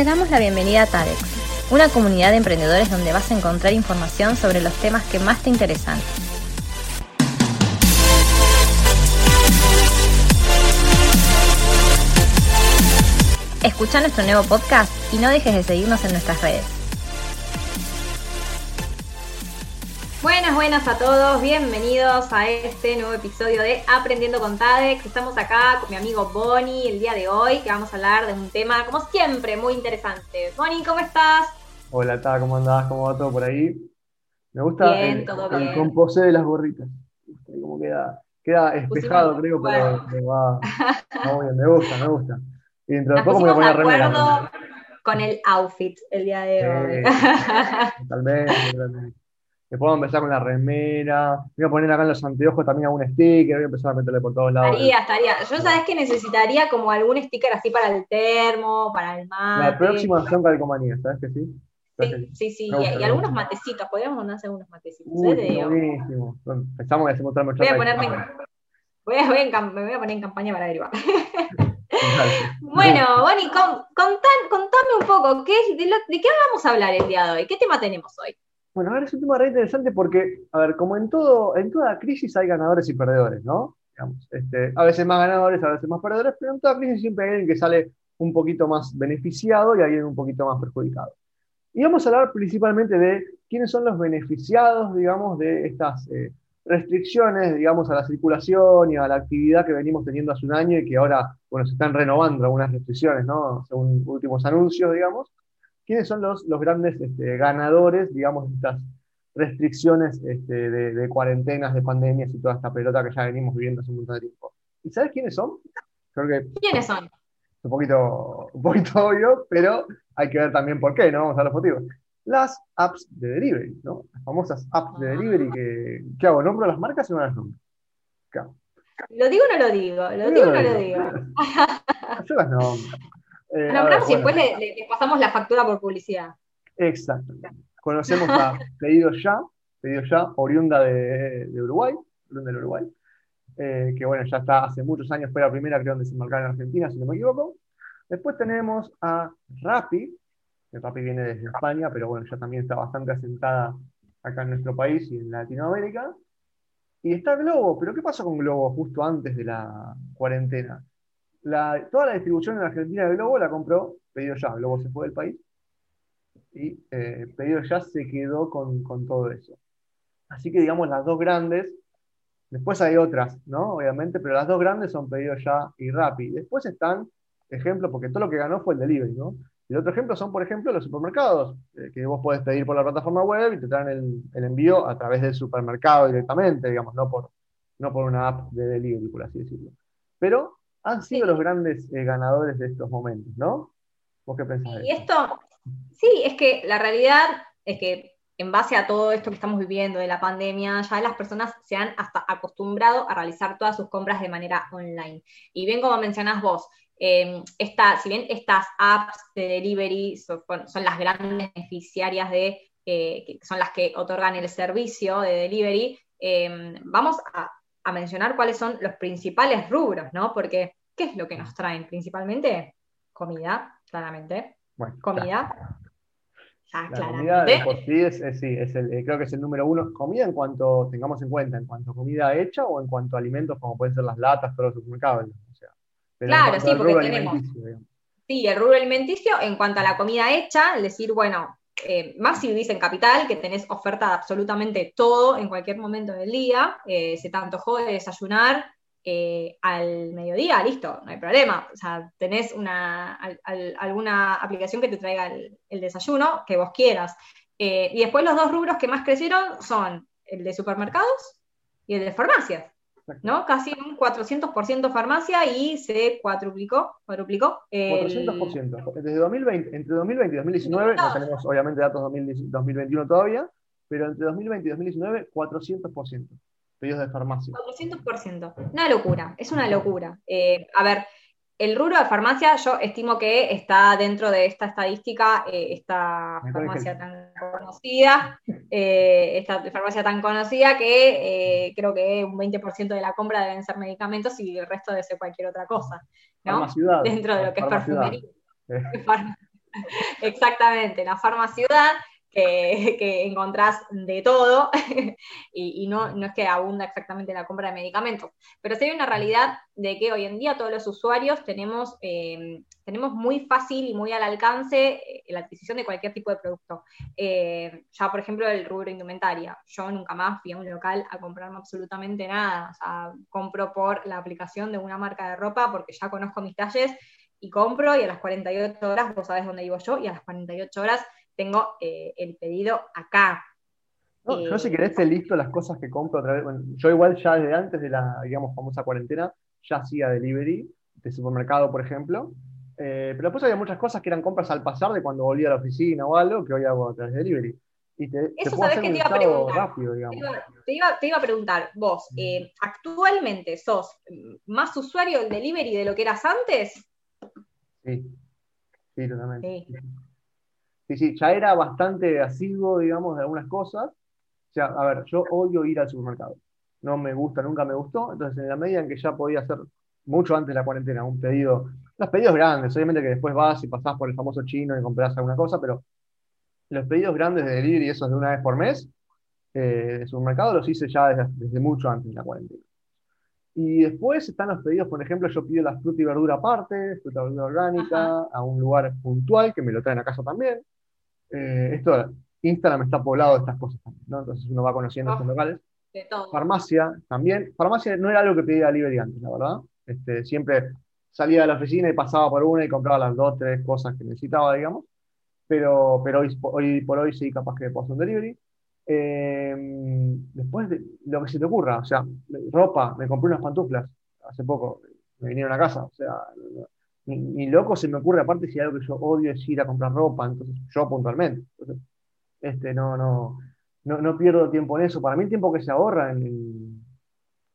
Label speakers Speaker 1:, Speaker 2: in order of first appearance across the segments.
Speaker 1: Te damos la bienvenida a TADEX, una comunidad de emprendedores donde vas a encontrar información sobre los temas que más te interesan. Escucha nuestro nuevo podcast y no dejes de seguirnos en nuestras redes. Buenas, buenas a todos, bienvenidos a este nuevo episodio de Aprendiendo con TADEX. Estamos acá con mi amigo Bonnie el día de hoy, que vamos a hablar de un tema, como siempre, muy interesante. Bonnie, ¿cómo estás?
Speaker 2: Hola, Ta, ¿cómo andás? ¿Cómo va todo por ahí? Me gusta el, composé de las gorritas. Como queda, queda espejado, creo, pero me va, muy bien, me gusta, me gusta.
Speaker 1: Y dentro de poco me voy a poner remera. Con el outfit el día de hoy.
Speaker 2: totalmente, totalmente. Vamos a empezar con la remera. Voy a poner acá en los anteojos también algún sticker. Voy a empezar a meterle por todos lados.
Speaker 1: Estaría, estaría. Yo sabes que necesitaría como algún sticker así para el termo, para el mate.
Speaker 2: La próxima son calcomanías, ¿sabes que sí?
Speaker 1: Sí, sí, sí. y, algunos matecitos. Podríamos mandarse algunos matecitos. Uy, ¿eh?
Speaker 2: buenísimo. Pensamos que hacemos
Speaker 1: Voy a ponerme. Voy a, me voy a poner en campaña para derivar. bueno, Bonnie, contame un poco, ¿qué, de, ¿de qué vamos a hablar el día de hoy? ¿Qué tema tenemos hoy?
Speaker 2: Bueno, ahora es un tema re interesante porque, a ver, como en todo, en toda crisis hay ganadores y perdedores, ¿no? Este, a veces más ganadores, a veces más perdedores, pero en toda crisis siempre hay alguien que sale un poquito más beneficiado y alguien un poquito más perjudicado. Y vamos a hablar principalmente de quiénes son los beneficiados, digamos, de estas eh, restricciones, digamos, a la circulación y a la actividad que venimos teniendo hace un año y que ahora, bueno, se están renovando algunas restricciones, ¿no? Según últimos anuncios, digamos. ¿Quiénes son los, los grandes este, ganadores, digamos, de estas restricciones este, de, cuarentenas, de pandemias y toda esta pelota que ya venimos viviendo hace un montón de tiempo? ¿Y sabes quiénes son?
Speaker 1: ¿Quiénes son?
Speaker 2: Un poquito, un poquito obvio, pero hay que ver también por qué, ¿no? Vamos a los motivos. Las apps de delivery, ¿no? Las famosas apps de delivery que, ¿qué hago? ¿Nombro las marcas o no las nombro?
Speaker 1: ¿Lo digo o no lo digo? ¿Lo digo o no lo digo?
Speaker 2: Yo las nombro.
Speaker 1: Eh, y después le, pasamos la factura por publicidad.
Speaker 2: Exacto. Conocemos a Pedido Ya, Pedido Ya, oriunda de, Uruguay, oriunda del Uruguay, eh, que bueno, ya está hace muchos años, fue la primera creo en desembarcar en Argentina, si no me equivoco. Después tenemos a Rappi, que Rappi viene desde España, pero bueno, ya también está bastante asentada acá en nuestro país y en Latinoamérica. Y está Globo, pero ¿qué pasó con Globo justo antes de la cuarentena? Toda la distribución en Argentina de Globo la compró Pedido Ya. Globo se fue del país y eh, Pedido Ya se quedó con, todo eso. Así que digamos las dos grandes, después hay otras, ¿no? Obviamente, pero las dos grandes son Pedido Ya y Rappi. Después están ejemplos, porque todo lo que ganó fue el delivery, ¿no? El otro ejemplo son, por ejemplo, los supermercados, eh, que vos podés pedir por la plataforma web y te traen el, envío a través del supermercado directamente, digamos, no por, no por una app de delivery, por así decirlo. Pero han sido los grandes eh, ganadores de estos momentos, ¿no? ¿Vos qué pensás?
Speaker 1: Y esto, sí, es que la realidad es que en base a todo esto que estamos viviendo de la pandemia, ya las personas se han hasta acostumbrado a realizar todas sus compras de manera online. Y bien como mencionás vos, em, si bien estas apps de delivery son, las grandes beneficiarias de, eh, son las que otorgan el servicio de delivery, em, vamos a a mencionar cuáles son los principales rubros, ¿no? Porque, ¿qué es lo que nos traen principalmente? Comida, claramente. comida.
Speaker 2: Ya, la comida de por sí es, sí, es el, eh, creo que es el número uno. Comida en cuanto tengamos en cuenta, en cuanto a comida hecha o en cuanto a alimentos como pueden ser las latas, todos los supermercados. O sea,
Speaker 1: claro, sí, porque tenemos. Sí, el rubro alimenticio en cuanto a la comida hecha, decir, bueno, eh, más si vivís en capital, que tenés oferta de absolutamente todo en cualquier momento del día, eh, se te antojó de desayunar eh, al mediodía, listo, no hay problema. O sea, tenés una, alguna aplicación que te traiga el, desayuno que vos quieras. y después los dos rubros que más crecieron son el de supermercados y el de farmacias. ¿No? Casi un 400% farmacia y se cuadruplicó. cuadruplicó
Speaker 2: 400%. Desde 2020, entre 2020 y 2019, no tenemos obviamente datos 2021 todavía, pero entre 2020 y 2019, 400% pedidos de farmacia.
Speaker 1: 400%. Una locura, es una locura. Eh, a ver, el rubro de farmacia, yo estimo que está dentro de esta estadística, eh, esta farmacia tan conocida, eh, esta farmacia tan conocida que eh, creo que un 20% de la compra deben ser medicamentos y el resto debe ser cualquier otra cosa, ¿no? dentro de lo que es perfumería. Exactamente, la farmaciudad que, encontrás de todo y, no, no, es que abunda exactamente la compra de medicamentos, pero sí hay una realidad de que hoy en día todos los usuarios tenemos, eh, tenemos muy fácil y muy al alcance eh, la adquisición de cualquier tipo de producto. Eh, ya, por ejemplo, el rubro indumentaria. Yo nunca más fui a un local a comprarme absolutamente nada. O sea, compro por la aplicación de una marca de ropa porque ya conozco mis talles y compro y a las 48 horas, vos sabés dónde vivo yo, y a las 48 horas tengo eh, el pedido acá.
Speaker 2: No, yo si querés te listo las cosas que compro otra vez. yo igual ya desde antes de la, digamos, famosa cuarentena, ya hacía delivery de supermercado, por ejemplo. Eh, pero después había muchas cosas que eran compras al pasar de cuando volvía a la oficina o algo, que hoy hago a través de delivery.
Speaker 1: Y te, Eso sabes que te iba a preguntar. Rápido, digamos. Te, iba, a preguntar, vos, mm. eh, ¿actualmente sos más usuario del delivery de lo que eras antes?
Speaker 2: Sí, sí, totalmente. Sí. Sí, sí, ya era bastante asiduo, digamos, de algunas cosas. O sea, a ver, yo odio ir al supermercado. No me gusta, nunca me gustó. Entonces, en la medida en que ya podía hacer mucho antes de la cuarentena, un pedido, los pedidos grandes, obviamente que después vas y pasás por el famoso chino y compras alguna cosa, pero los pedidos grandes de delivery, esos de una vez por mes, eh, de supermercado, los hice ya desde, mucho antes de la cuarentena. Y después están los pedidos, por ejemplo, yo pido la fruta y verdura aparte, fruta y verdura orgánica, a un lugar puntual que me lo traen a casa también. Eh, esto, Instagram está poblado de estas cosas también, ¿no? Entonces uno va conociendo estos locales. Farmacia también. Farmacia no era algo que pedía libre antes, la verdad. Este, siempre salía de la oficina y pasaba por una y compraba las dos, tres cosas que necesitaba, digamos. Pero, pero hoy, hoy por hoy sí, capaz que puedo hacer un delivery. Eh, después de lo que se te ocurra, o sea, ropa, me compré unas pantuflas hace poco, me vinieron a casa, o sea, ni, loco se me ocurre, aparte si algo que yo odio es ir a comprar ropa, entonces yo puntualmente. Este, no, no, no, pierdo tiempo en eso. Para mí tiempo que se ahorra,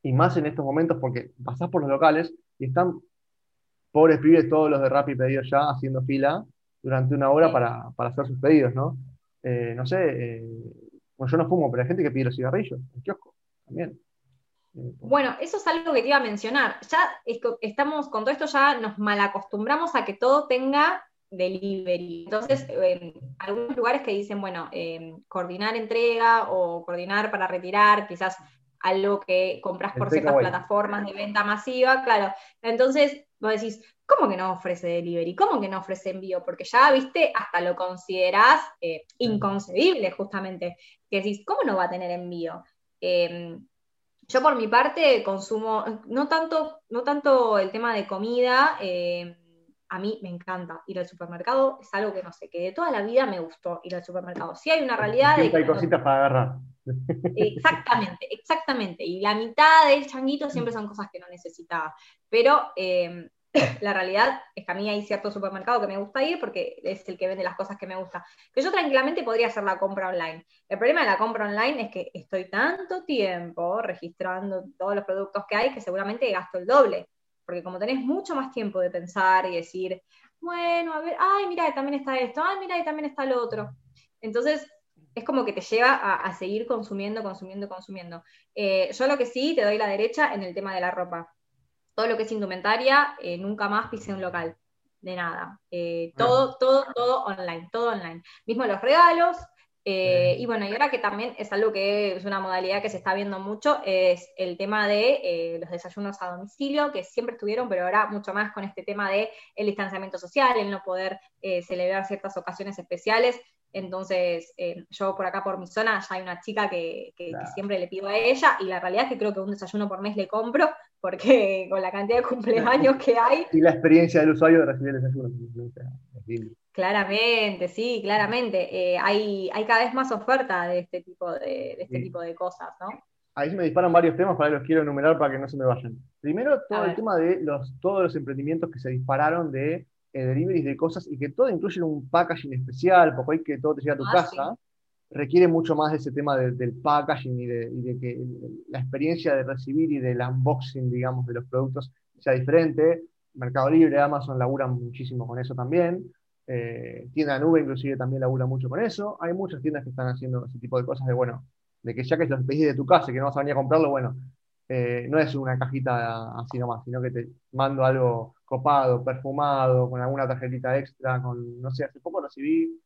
Speaker 2: y más en estos momentos, porque pasás por los locales y están pobres pibes todos los de Rappi pedidos ya haciendo fila durante una hora para, hacer sus pedidos, ¿no? Eh, no sé, eh, yo no fumo, pero hay gente que pide los cigarrillos en kiosco también.
Speaker 1: Bueno, eso es algo que te iba a mencionar. Ya estamos, con todo esto ya nos malacostumbramos a que todo tenga delivery. Entonces, eh, algunos lugares que dicen, bueno, eh, coordinar entrega o coordinar para retirar, quizás algo que compras por ciertas plataformas de venta masiva, claro. Entonces, vos decís, ¿cómo que no ofrece delivery? ¿Cómo que no ofrece envío? Porque ya, viste, hasta lo considerás eh, inconcebible, justamente. Que decís, ¿cómo no va a tener envío? Yo por mi parte consumo, no tanto, no tanto el tema de comida, eh, a mí me encanta ir al supermercado, es algo que no sé, que de toda la vida me gustó ir al supermercado. Sí hay una realidad de...
Speaker 2: hay cositas para agarrar.
Speaker 1: Exactamente, exactamente. Y la mitad del changuito siempre son cosas que no necesitaba. Pero eh, la realidad es que a mí hay cierto supermercado que me gusta ir porque es el que vende las cosas que me gusta. Que yo tranquilamente podría hacer la compra online. El problema de la compra online es que estoy tanto tiempo registrando todos los productos que hay que seguramente gasto el doble. Porque como tenés mucho más tiempo de pensar y decir, bueno, a ver, ay, mira, también está esto, ay, mira, también está lo otro. Entonces, es como que te lleva a, seguir consumiendo, consumiendo, consumiendo. Eh, yo lo que sí te doy la derecha en el tema de la ropa todo lo que es indumentaria, eh, nunca más pise un local, de nada. Eh, todo, todo, todo online, todo online. Mismo los regalos, eh, y bueno, y ahora que también es algo que es una modalidad que se está viendo mucho, es el tema de los desayunos a domicilio, que siempre estuvieron, pero ahora mucho más con este tema de el distanciamiento social, el no poder celebrar ciertas ocasiones especiales. Entonces, yo por acá, por mi zona, ya hay una chica que, siempre le pido a ella, y la realidad es que creo que un desayuno por mes le compro, porque con la cantidad de cumpleaños que hay.
Speaker 2: Y la experiencia del usuario de recibir el desayuno.
Speaker 1: Claramente, sí, claramente. Eh, hay, hay cada vez más oferta de este tipo de, este tipo de cosas, ¿no?
Speaker 2: Ahí se me disparan varios temas, para los quiero enumerar para que no se me vayan. Primero, todo el tema de los, todos los emprendimientos que se dispararon de eh, deliveries de cosas y que todo incluye un packaging especial, porque hay que todo te llega a tu ah, casa requiere mucho más de ese tema del packaging y de, que la experiencia de recibir y del unboxing, digamos, de los productos sea diferente. Mercado Libre, Amazon laburan muchísimo con eso también. Eh, tienda nube inclusive también labura mucho con eso. Hay muchas tiendas que están haciendo ese tipo de cosas de, bueno, de que ya que los pedís de tu casa y que no vas a venir a comprarlo, bueno, eh, no es una cajita así nomás, sino que te mando algo copado, perfumado, con alguna tarjetita extra, con, no sé, hace poco recibí,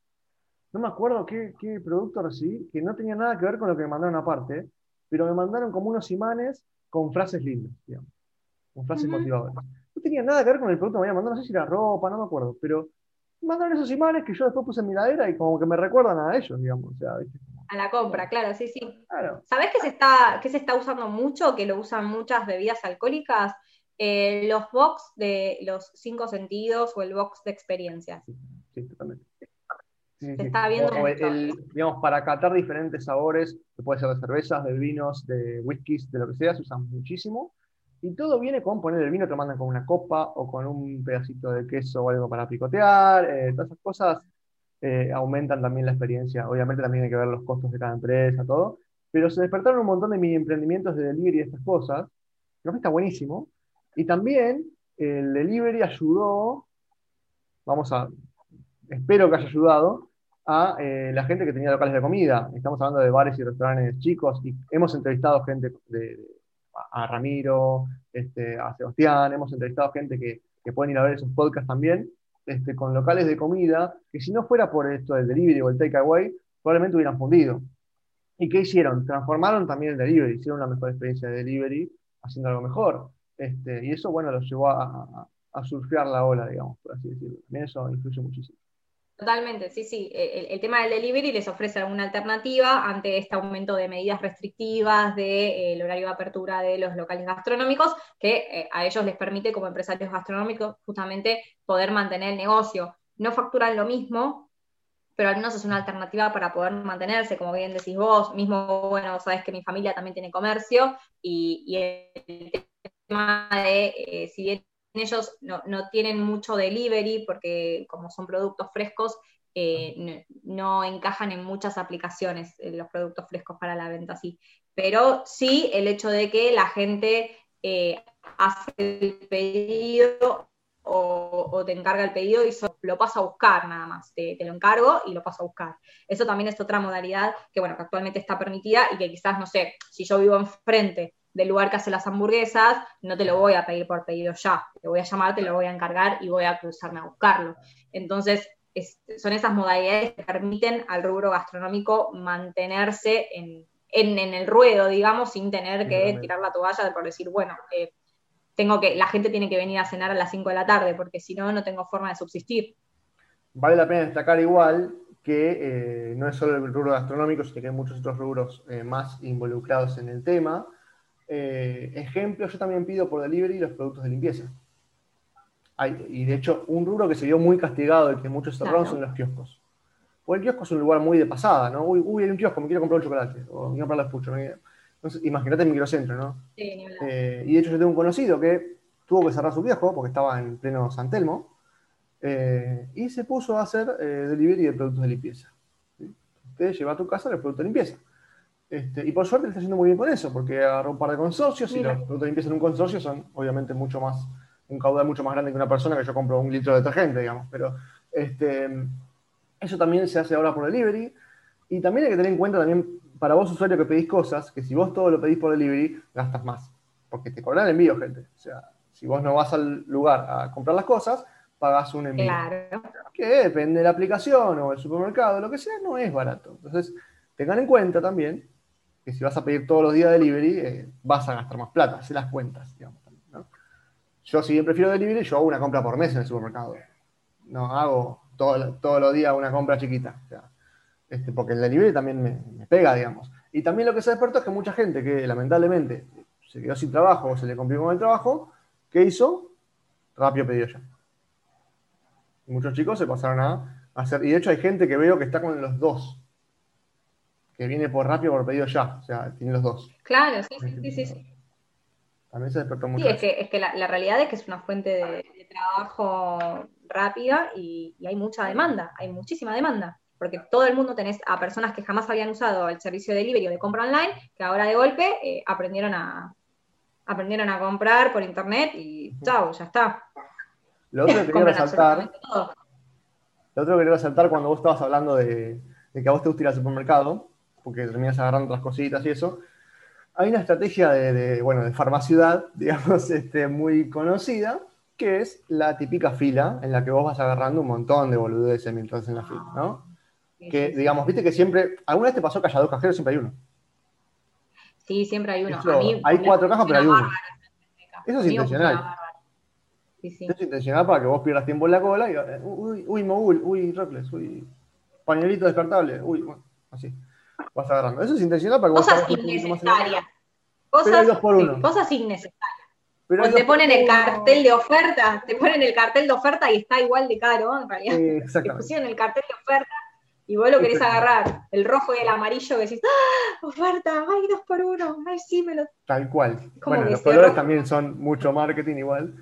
Speaker 2: no me acuerdo qué, producto recibí, que no tenía nada que ver con lo que me mandaron aparte, pero me mandaron como unos imanes con frases lindas, digamos, con frases motivadoras. No tenía nada que ver con el producto que me habían mandado, no sé si era ropa, no me acuerdo, pero me mandaron esos imanes que yo después puse en mi ladera y como que me recuerdan a ellos, digamos, o sea, ¿viste?
Speaker 1: A la compra, claro, sí, sí. ¿Sabés qué se, está, qué se está usando mucho, que lo usan muchas bebidas alcohólicas? Eh, los box de los cinco sentidos o el box de experiencias.
Speaker 2: Sí, totalmente.
Speaker 1: se está viendo
Speaker 2: digamos, para catar diferentes sabores, que puede ser de cervezas, de vinos, de whiskies, de lo que sea, se usan muchísimo. Y todo viene con poner el vino, te mandan con una copa o con un pedacito de queso o algo para picotear, eh, todas esas cosas eh, aumentan también la experiencia. Obviamente también hay que ver los costos de cada empresa, todo. Pero se despertaron un montón de mini emprendimientos de delivery y estas cosas. Creo que está buenísimo. Y también el delivery ayudó, vamos a, espero que haya ayudado, a eh, la gente que tenía locales de comida. Estamos hablando de bares y restaurantes chicos y hemos entrevistado gente de, a Ramiro, este, a Sebastián, hemos entrevistado gente que, que pueden ir a ver esos podcasts también este, con locales de comida, que si no fuera por esto del delivery o el takeaway, probablemente hubieran fundido. ¿Y qué hicieron? Transformaron también el delivery, hicieron una mejor experiencia de delivery, haciendo algo mejor. Este, y eso, bueno, los llevó a, a surfear la ola, digamos, por así decirlo. También eso influye muchísimo.
Speaker 1: Totalmente, sí, sí. El, tema del delivery les ofrece alguna alternativa ante este aumento de medidas restrictivas del de, horario de apertura de los locales gastronómicos, que eh, a ellos les permite como empresarios gastronómicos justamente poder mantener el negocio. No facturan lo mismo, pero al menos es una alternativa para poder mantenerse, como bien decís vos, mismo, bueno, sabes que mi familia también tiene comercio y, el tema de, eh, si bien ellos no, tienen mucho delivery porque como son productos frescos, eh, no, encajan en muchas aplicaciones eh, los productos frescos para la venta así. Pero sí el hecho de que la gente eh, hace el pedido o, te encarga el pedido y lo pasa a buscar nada más. Te, te, lo encargo y lo paso a buscar. Eso también es otra modalidad que, bueno, que actualmente está permitida y que quizás, no sé, si yo vivo enfrente del lugar que hace las hamburguesas, no te lo voy a pedir por pedido ya, te voy a llamar, te lo voy a encargar y voy a cruzarme a buscarlo. Entonces, son esas modalidades que permiten al rubro gastronómico mantenerse en, el ruedo, digamos, sin tener que tirar la toalla por decir, bueno, eh, tengo que, la gente tiene que venir a cenar a las 5 de la tarde, porque si no, no tengo forma de subsistir.
Speaker 2: Vale la pena destacar igual que eh, no es solo el rubro gastronómico, sino que hay muchos otros rubros eh, más involucrados en el tema. Eh, ejemplo, yo también pido por delivery los productos de limpieza. y de hecho, un rubro que se vio muy castigado y que muchos cerraron son los kioscos. O el kiosco es un lugar muy de pasada, ¿no? Uy, hay un kiosco, me quiero comprar un chocolate, o me quiero comprar los puchos. Entonces, imagínate el microcentro, ¿no? Sí, eh, y de hecho, yo tengo un conocido que tuvo que cerrar su kiosco porque estaba en pleno San Telmo eh, y se puso a hacer delivery de productos de limpieza. Usted lleva a tu casa los productos de limpieza. Este, y por suerte le está haciendo muy bien con eso, porque agarró un par de consorcios y los productos de limpieza en un consorcio son obviamente mucho más, un caudal mucho más grande que una persona que yo compro un litro de detergente, digamos. Pero este, eso también se hace ahora por delivery. Y también hay que tener en cuenta también para vos usuario que pedís cosas, que si vos todo lo pedís por delivery, gastas más. Porque te cobran el envío, gente. O sea, si vos no vas al lugar a comprar las cosas, pagas un envío. Claro. Que depende de la aplicación o el supermercado, lo que sea, no es barato. Entonces, tengan en cuenta también si vas a pedir todos los días delivery, eh, vas a gastar más plata, se las cuentas, digamos. Yo, si bien prefiero delivery, yo hago una compra por mes en el supermercado. No hago todos los días una compra chiquita. este, porque el delivery también me, pega, digamos. Y también lo que se despertó es que mucha gente que lamentablemente se quedó sin trabajo o se le complicó el trabajo, ¿qué hizo? Rápido pedido ya. muchos chicos se pasaron a hacer. Y de hecho hay gente que veo que está con los dos que viene por rápido por pedido ya, o sea, tiene los dos.
Speaker 1: Claro, sí, sí, sí, sí.
Speaker 2: También se despertó mucho.
Speaker 1: Sí, es que, es que la, realidad es que es una fuente de, trabajo rápida y, hay mucha demanda, hay muchísima demanda, porque todo el mundo tenés a personas que jamás habían usado el servicio de delivery o de compra online, que ahora de golpe eh, aprendieron a aprendieron a comprar por internet y chao, ya está.
Speaker 2: Lo otro que quería resaltar, lo otro que quería resaltar cuando vos estabas hablando de, de que a vos te gusta ir al supermercado, porque terminas agarrando otras cositas y eso. hay una estrategia de, bueno, de farmaciudad, digamos, este, muy conocida, que es la típica fila en la que vos vas agarrando un montón de boludeces mientras en la fila, ¿no? Que, digamos, viste que siempre, ¿alguna vez te pasó que haya dos cajeros? Siempre hay uno.
Speaker 1: Sí, siempre hay uno.
Speaker 2: hay cuatro cajas, pero hay uno. Eso es intencional. Eso es intencional para que vos pierdas tiempo en la cola y, eh, uy, uy, mogul, uy, Rockles, uy, pañuelito descartable, uy, bueno, así. Vas agarrando. Eso es intencional para que
Speaker 1: cosas vos innecesarias. Cosas, innecesarias. Pero te ponen el cartel de oferta, te ponen el cartel de oferta y está igual de caro, en realidad. Te pusieron el cartel de oferta y vos lo querés agarrar, el rojo y el amarillo, que decís, ¡ah! ¡Oferta! ¡Ay, dos por uno! ¡Ay, sí, me lo.
Speaker 2: Tal cual. Bueno, los colores también son mucho marketing igual.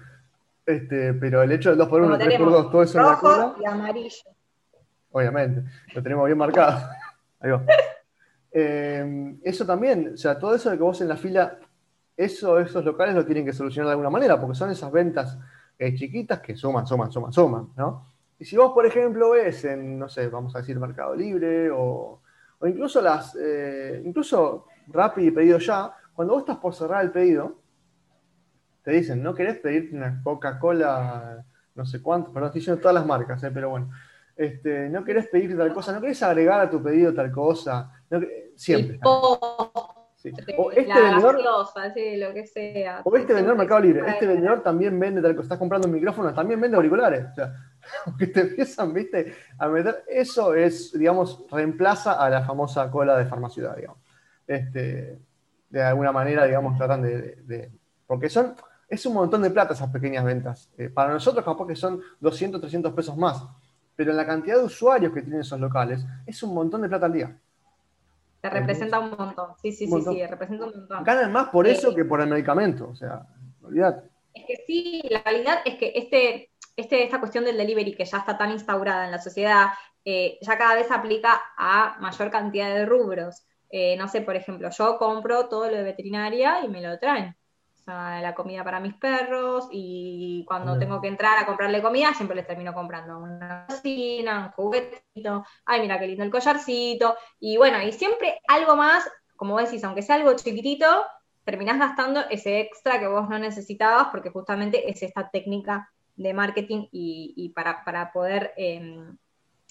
Speaker 2: Este, pero el hecho del 2 por 1 3 por 2 todo eso
Speaker 1: rojo en la cola, y amarillo.
Speaker 2: Obviamente, lo tenemos bien marcado. Ahí va. Eh, eso también, o sea, todo eso de que vos en la fila, eso, esos locales lo tienen que solucionar de alguna manera, porque son esas ventas eh, chiquitas que suman, suman, suman, suman, ¿no? Y si vos, por ejemplo, ves en, no sé, vamos a decir Mercado Libre o, o incluso las, eh, incluso Rappi y Pedido Ya, cuando vos estás por cerrar el pedido, te dicen, ¿no querés pedirte una Coca-Cola, no sé cuánto, perdón, estoy diciendo todas las marcas, eh, pero bueno, este, no querés pedir tal cosa, no querés agregar a tu pedido tal cosa, siempre.
Speaker 1: O este vendedor, lo que sea.
Speaker 2: O este vendedor Mercado Libre, este vendedor también vende tal cosa, estás comprando un micrófono, también vende auriculares. O sea, que te empiezan, viste, a meter, eso es, digamos, reemplaza a la famosa cola de farmaciudad, digamos. Este, de alguna manera, digamos, tratan de, porque son, es un montón de plata esas pequeñas ventas. Eh, para nosotros capaz que son 200, 300 pesos más, pero en la cantidad de usuarios que tienen esos locales, es un montón de plata al día.
Speaker 1: Te representa un montón, sí, sí, sí, sí, representa un montón.
Speaker 2: Ganan más por eso que por el medicamento, o sea, olvídate.
Speaker 1: Es que sí, la realidad es que este, este, esta cuestión del delivery que ya está tan instaurada en la sociedad, eh, ya cada vez aplica a mayor cantidad de rubros. Eh, no sé, por ejemplo, yo compro todo lo de veterinaria y me lo traen. Sea, la comida para mis perros y cuando tengo que entrar a comprarle comida, siempre les termino comprando una cocina, un juguetito, ay, mira qué lindo el collarcito. Y bueno, y siempre algo más, como decís, aunque sea algo chiquitito, terminás gastando ese extra que vos no necesitabas porque justamente es esta técnica de marketing y, para, poder em,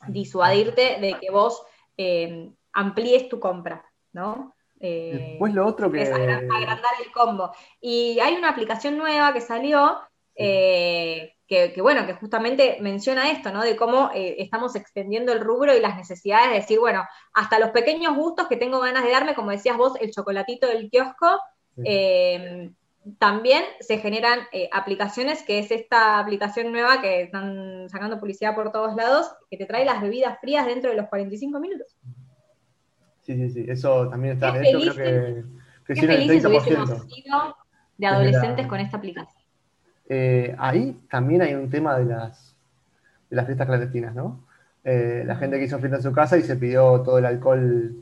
Speaker 1: disuadirte de que vos em, amplíes tu compra, ¿no?
Speaker 2: Eh, Después lo otro que...
Speaker 1: Es agrandar el combo. Y hay una aplicación nueva que salió, eh, que, bueno, que justamente menciona esto, ¿no? De cómo eh, estamos extendiendo el rubro y las necesidades, de decir, bueno, hasta los pequeños gustos que tengo ganas de darme, como decías vos, el chocolatito del kiosco, también se generan eh, aplicaciones, que es esta aplicación nueva que están sacando publicidad por todos lados, que te trae las bebidas frías dentro de los 45 minutos.
Speaker 2: Sí, sí, sí, eso también está.
Speaker 1: Qué felices, creo que qué felices hubiésemos sido de adolescentes con esta aplicación.
Speaker 2: Eh, ahí también hay un tema de las, de las fiestas clandestinas, ¿no? Eh, la gente que hizo fiesta en su casa y se pidió todo el alcohol.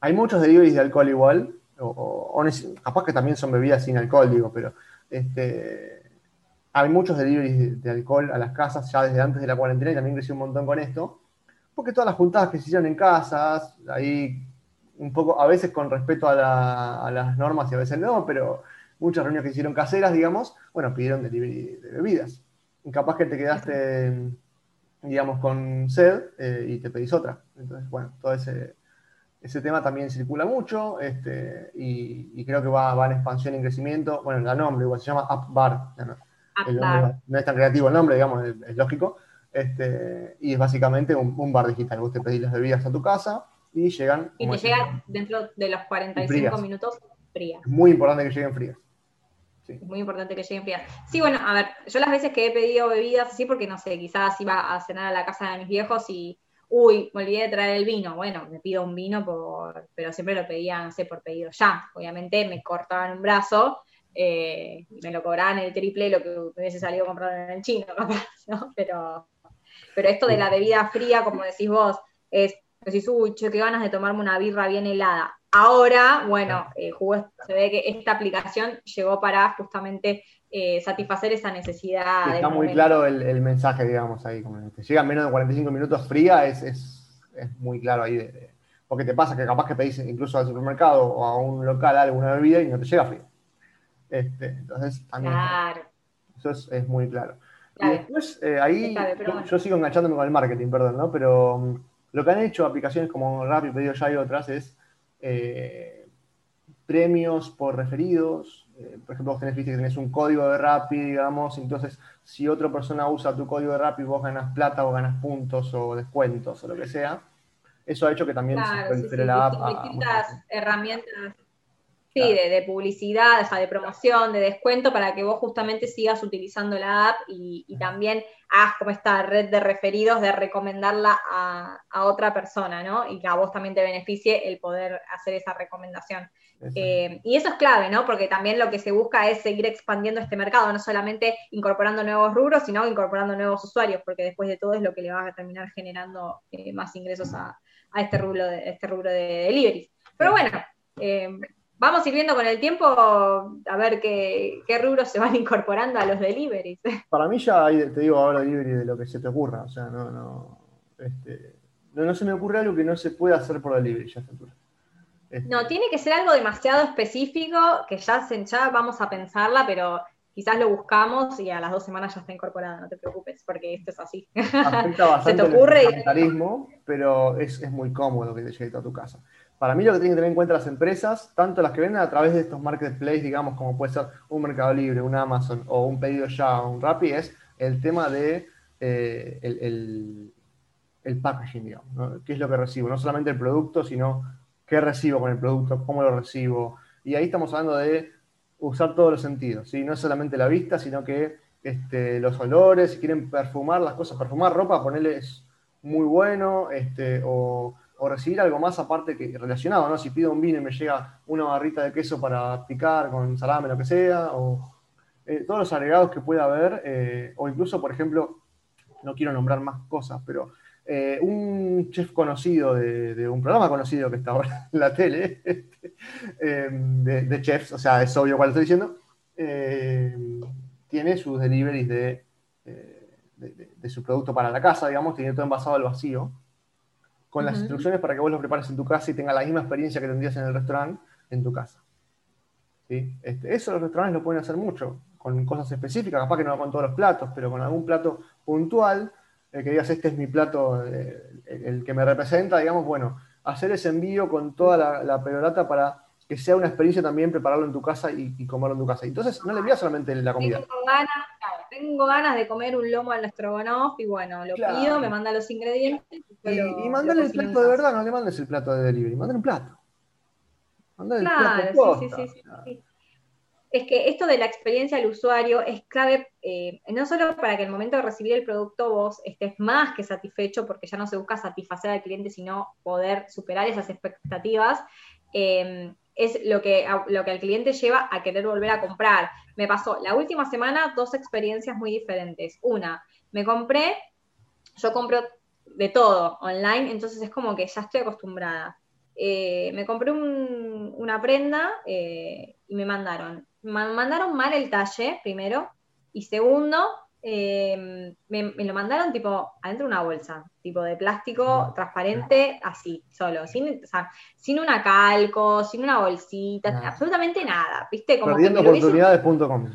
Speaker 2: hay muchos deliveries de alcohol igual, o, capaz que también son bebidas sin alcohol, digo, pero este, hay muchos deliveries de, alcohol a las casas ya desde antes de la cuarentena y también creció un montón con esto, porque todas las juntadas que se hicieron en casas, ahí un poco, a veces con respeto a, las normas y a veces no, pero muchas reuniones que hicieron caseras, digamos, bueno, pidieron delivery de bebidas. Y capaz que te quedaste, digamos, con sed eh, y te pedís otra. Entonces, bueno, todo ese ese tema también circula mucho este, y, creo que va, va, en expansión y en crecimiento. Bueno, el nombre igual se llama Up Bar. No, es tan creativo el nombre, digamos, es, lógico. Este, y es básicamente un, bar digital. Vos te pedís las bebidas a tu casa y llegan.
Speaker 1: Y te llegan dentro de los 45 minutos frías.
Speaker 2: Es muy importante que lleguen frías.
Speaker 1: Es muy importante que lleguen frías. Sí, bueno, a ver, yo las veces que he pedido bebidas así, porque no sé, quizás iba a cenar a la casa de mis viejos y uy, me olvidé de traer el vino, bueno, me pido un vino, por, pero siempre lo pedía, no sé, por pedido ya. Obviamente me cortaban un brazo, eh, me lo cobraban el triple lo que hubiese salido comprado en el chino, capaz, ¿no? Pero, pero esto de la bebida fría, como decís vos, es, decís, uy, che, qué ganas de tomarme una birra bien helada. Ahora, bueno, eh, se ve que esta aplicación llegó para justamente eh, satisfacer esa necesidad.
Speaker 2: Está muy claro el, mensaje, digamos, ahí. Como que llega menos de 45 minutos fría, es, muy claro ahí de, Porque te pasa que capaz que pedís incluso al supermercado o a un local alguna bebida y no te llega frío. Este, entonces, también. Claro. Eso es, muy claro. Y después, eh, ahí, yo, sigo enganchándome con el marketing, perdón, ¿no? Pero mm, lo que han hecho aplicaciones como Rappi, Pedido Ya y otras es eh, premios por referidos. Eh, por ejemplo, vos tenés, viste que tenés un código de Rappi, digamos, entonces si otra persona usa tu código de Rappi, vos ganas plata o ganas puntos o descuentos o lo que sea. Eso ha hecho que también se prolifere la app.
Speaker 1: distintas herramientas Sí, de, publicidad, de promoción, de descuento, para que vos justamente sigas utilizando la app y, también hagas como esta red de referidos de recomendarla a, otra persona, ¿no? Y que a vos también te beneficie el poder hacer esa recomendación. Eh, y eso es clave, ¿no? Porque también lo que se busca es seguir expandiendo este mercado, no solamente incorporando nuevos rubros, sino incorporando nuevos usuarios, porque después de todo es lo que le va a terminar generando eh, más ingresos a, este rubro de, este rubro de delivery. Pero bueno, eh, vamos a ir viendo con el tiempo a ver qué, rubros se van incorporando a los deliveries.
Speaker 2: Para mí ya hay, te digo ahora delivery de lo que se te ocurra, o sea, no, no, este, no, se me ocurre algo que no se pueda hacer por delivery ya
Speaker 1: este. No, tiene que ser algo demasiado específico que ya, ya vamos a pensarla, pero quizás lo buscamos y a las dos semanas ya está incorporada, no te preocupes, porque esto es así.
Speaker 2: Afecta bastante Se te ocurre el pero es, es, muy cómodo que te llegue a tu casa. Para mí lo que tienen que tener en cuenta las empresas, tanto las que venden a través de estos marketplaces, digamos, como puede ser un Mercado Libre, un Amazon o un pedido ya, un Rappi, es el tema de eh, el, packaging, digamos, qué es lo que recibo, no solamente el producto, sino qué recibo con el producto, cómo lo recibo. Y ahí estamos hablando de usar todos los sentidos, ¿sí? no es solamente la vista, sino que este, los olores, si quieren perfumar las cosas, perfumar ropa, ponerles muy bueno, este, o o recibir algo más aparte que relacionado, ¿no? Si pido un vino y me llega una barrita de queso para picar con salame, lo que sea, o eh, todos los agregados que pueda haber, eh, o incluso, por ejemplo, no quiero nombrar más cosas, pero eh, un chef conocido de, un programa conocido que está ahora en la tele, este, de, chefs, o sea, es obvio cuál estoy diciendo, tiene sus deliveries de, de, su producto para la casa, digamos, tiene todo envasado al vacío con las instrucciones para que vos lo prepares en tu casa y tengas la misma experiencia que tendrías en el restaurante en tu casa. ¿Sí? Este, eso los restaurantes lo pueden hacer mucho, con cosas específicas, capaz que no con todos los platos, pero con algún plato puntual, el que digas, este es mi plato, eh, el, que me representa, digamos, bueno, hacer ese envío con toda la, la perorata para que sea una experiencia también prepararlo en tu casa y, comerlo en tu casa. Entonces, no le envías solamente la comida.
Speaker 1: Tengo ganas, tengo ganas de comer un lomo al estrogonoff y bueno, lo pido, me manda los ingredientes.
Speaker 2: Y, y mándale el plato de verdad, no le mandes el plato de delivery, mándale un plato.
Speaker 1: Mándale claro, el plato sí, sí, sí, sí, Es que esto de la experiencia del usuario es clave, eh, no solo para que el momento de recibir el producto vos estés más que satisfecho, porque ya no se busca satisfacer al cliente, sino poder superar esas expectativas, eh, es lo que, lo que al cliente lleva a querer volver a comprar. Me pasó la última semana dos experiencias muy diferentes. Una, me compré, yo compro de todo online, entonces es como que ya estoy acostumbrada. Eh, me compré una prenda eh, y me mandaron. Me mandaron mal el talle, primero, y segundo, Em, me, lo mandaron tipo adentro de una bolsa, tipo de plástico transparente, así, solo, sin, sin una calco, sin una bolsita, absolutamente nada, ¿viste?
Speaker 2: Como oportunidades.com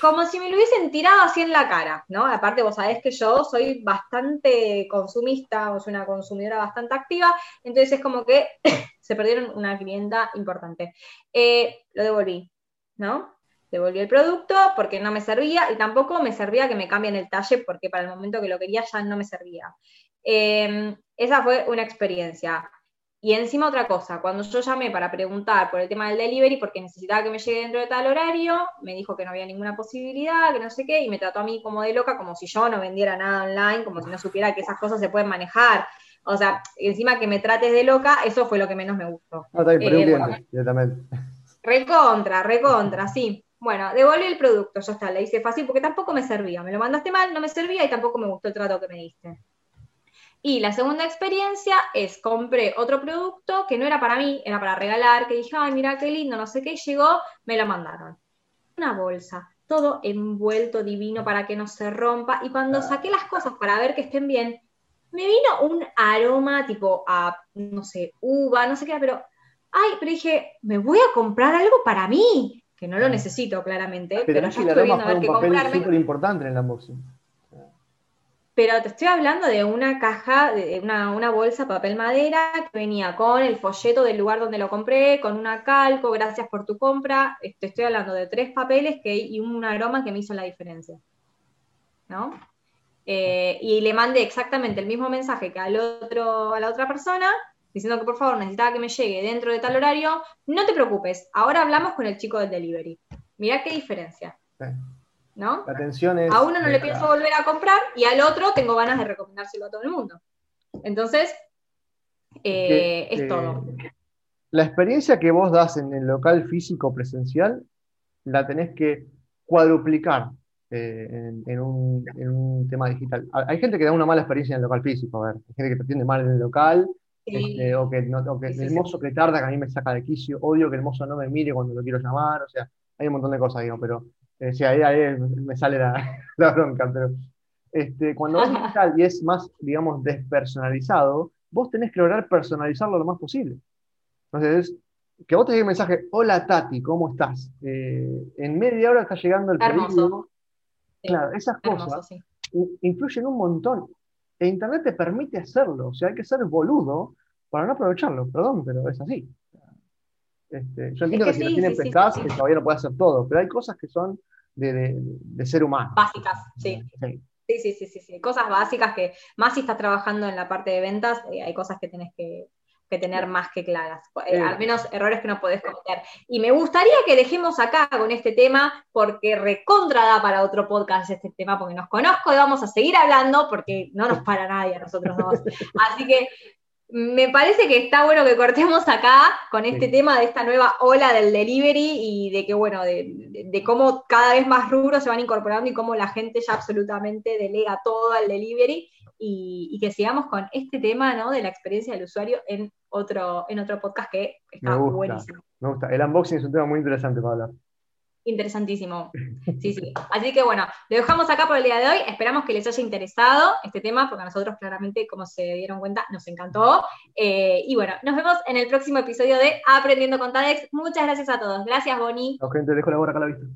Speaker 1: Como si me lo hubiesen tirado así en la cara, ¿no? Aparte, vos sabés que yo soy bastante consumista, soy una consumidora bastante activa, entonces es como que se perdieron una clienta importante. Eh, lo devolví, ¿no? Devolví el producto porque no me servía y tampoco me servía que me cambien el talle porque para el momento que lo quería ya no me servía. Em, esa fue una experiencia. Y encima otra cosa, cuando yo llamé para preguntar por el tema del delivery, porque necesitaba que me llegue dentro de tal horario, me dijo que no había ninguna posibilidad, que no sé qué, y me trató a mí como de loca, como si yo no vendiera nada online, como si no supiera que esas cosas se pueden manejar. O sea, encima que me trates de loca, eso fue lo que menos me gustó.
Speaker 2: Ah, está bien, eh,
Speaker 1: Recontra, recontra, sí. Bueno, devolví el producto, ya está, le hice fácil porque tampoco me servía. Me lo mandaste mal, no me servía y tampoco me gustó el trato que me diste. Y la segunda experiencia es compré otro producto que no era para mí, era para regalar, que dije, ay, mira qué lindo, no sé qué, llegó, me lo mandaron. Una bolsa, todo envuelto divino para que no se rompa. Y cuando saqué las cosas para ver que estén bien, me vino un aroma tipo a, no sé, uva, no sé qué, pero, ay, pero dije, me voy a comprar algo para mí, que no lo necesito claramente, pero, ya estoy viendo a ver qué comprarme.
Speaker 2: súper importante en el unboxing.
Speaker 1: Pero te estoy hablando de una caja, de una, una, bolsa papel madera que venía con el folleto del lugar donde lo compré, con una calco, gracias por tu compra. Te estoy hablando de tres papeles que, y un aroma que me hizo la diferencia. ¿No? Eh, y le mandé exactamente el mismo mensaje que al otro, a la otra persona, diciendo que por favor necesitaba que me llegue dentro de tal horario. No te preocupes, ahora hablamos con el chico del delivery. Mirá qué diferencia. ¿No?
Speaker 2: La atención es.
Speaker 1: A uno no le pienso volver a comprar y al otro tengo ganas de recomendárselo a todo el mundo. Entonces, eh, es todo.
Speaker 2: La experiencia que vos das en el local físico presencial la tenés que cuadruplicar eh, en, un, tema digital. Hay gente que da una mala experiencia en el local físico, a ver, hay gente que te atiende mal en el local, este, o que, el mozo que tarda, que a mí me saca de quicio, odio que el mozo no me mire cuando lo quiero llamar, o sea, hay un montón de cosas, digo, pero eh, ahí, me sale la, bronca, pero este, cuando es digital y es más, digamos, despersonalizado, vos tenés que lograr personalizarlo lo más posible. Entonces, que vos te digas un mensaje, hola Tati, ¿cómo estás? Eh, en media hora está llegando el pedido, Claro, esas cosas influyen un montón. E Internet te permite hacerlo, o sea, hay que ser boludo para no aprovecharlo, perdón, pero es así. Este, yo entiendo que, si no tienen sí, que todavía no puede hacer todo, pero hay cosas que son de, ser humano.
Speaker 1: Básicas, sí. Sí, sí, sí, sí, Cosas básicas que, más si estás trabajando en la parte de ventas, eh, hay cosas que tenés que, que tener más que claras, eh, al menos errores que no podés cometer. Y me gustaría que dejemos acá con este tema, porque recontra da para otro podcast este tema, porque nos conozco y vamos a seguir hablando, porque no nos para nadie a nosotros dos. Así que me parece que está bueno que cortemos acá con este tema de esta nueva ola del delivery y de que, bueno, de, cómo cada vez más rubros se van incorporando y cómo la gente ya absolutamente delega todo al delivery y, que sigamos con este tema ¿no? de la experiencia del usuario en otro, en otro podcast que está buenísimo.
Speaker 2: Me gusta. El unboxing es un tema muy interesante para hablar.
Speaker 1: Interesantísimo. Sí, sí. Así que bueno, lo dejamos acá por el día de hoy. Esperamos que les haya interesado este tema, porque a nosotros claramente, como se dieron cuenta, nos encantó. Eh, y bueno, nos vemos en el próximo episodio de Aprendiendo con TADEX. Muchas gracias a todos. Gracias, Bonnie.
Speaker 2: La gente, dejo la hora acá a la vista.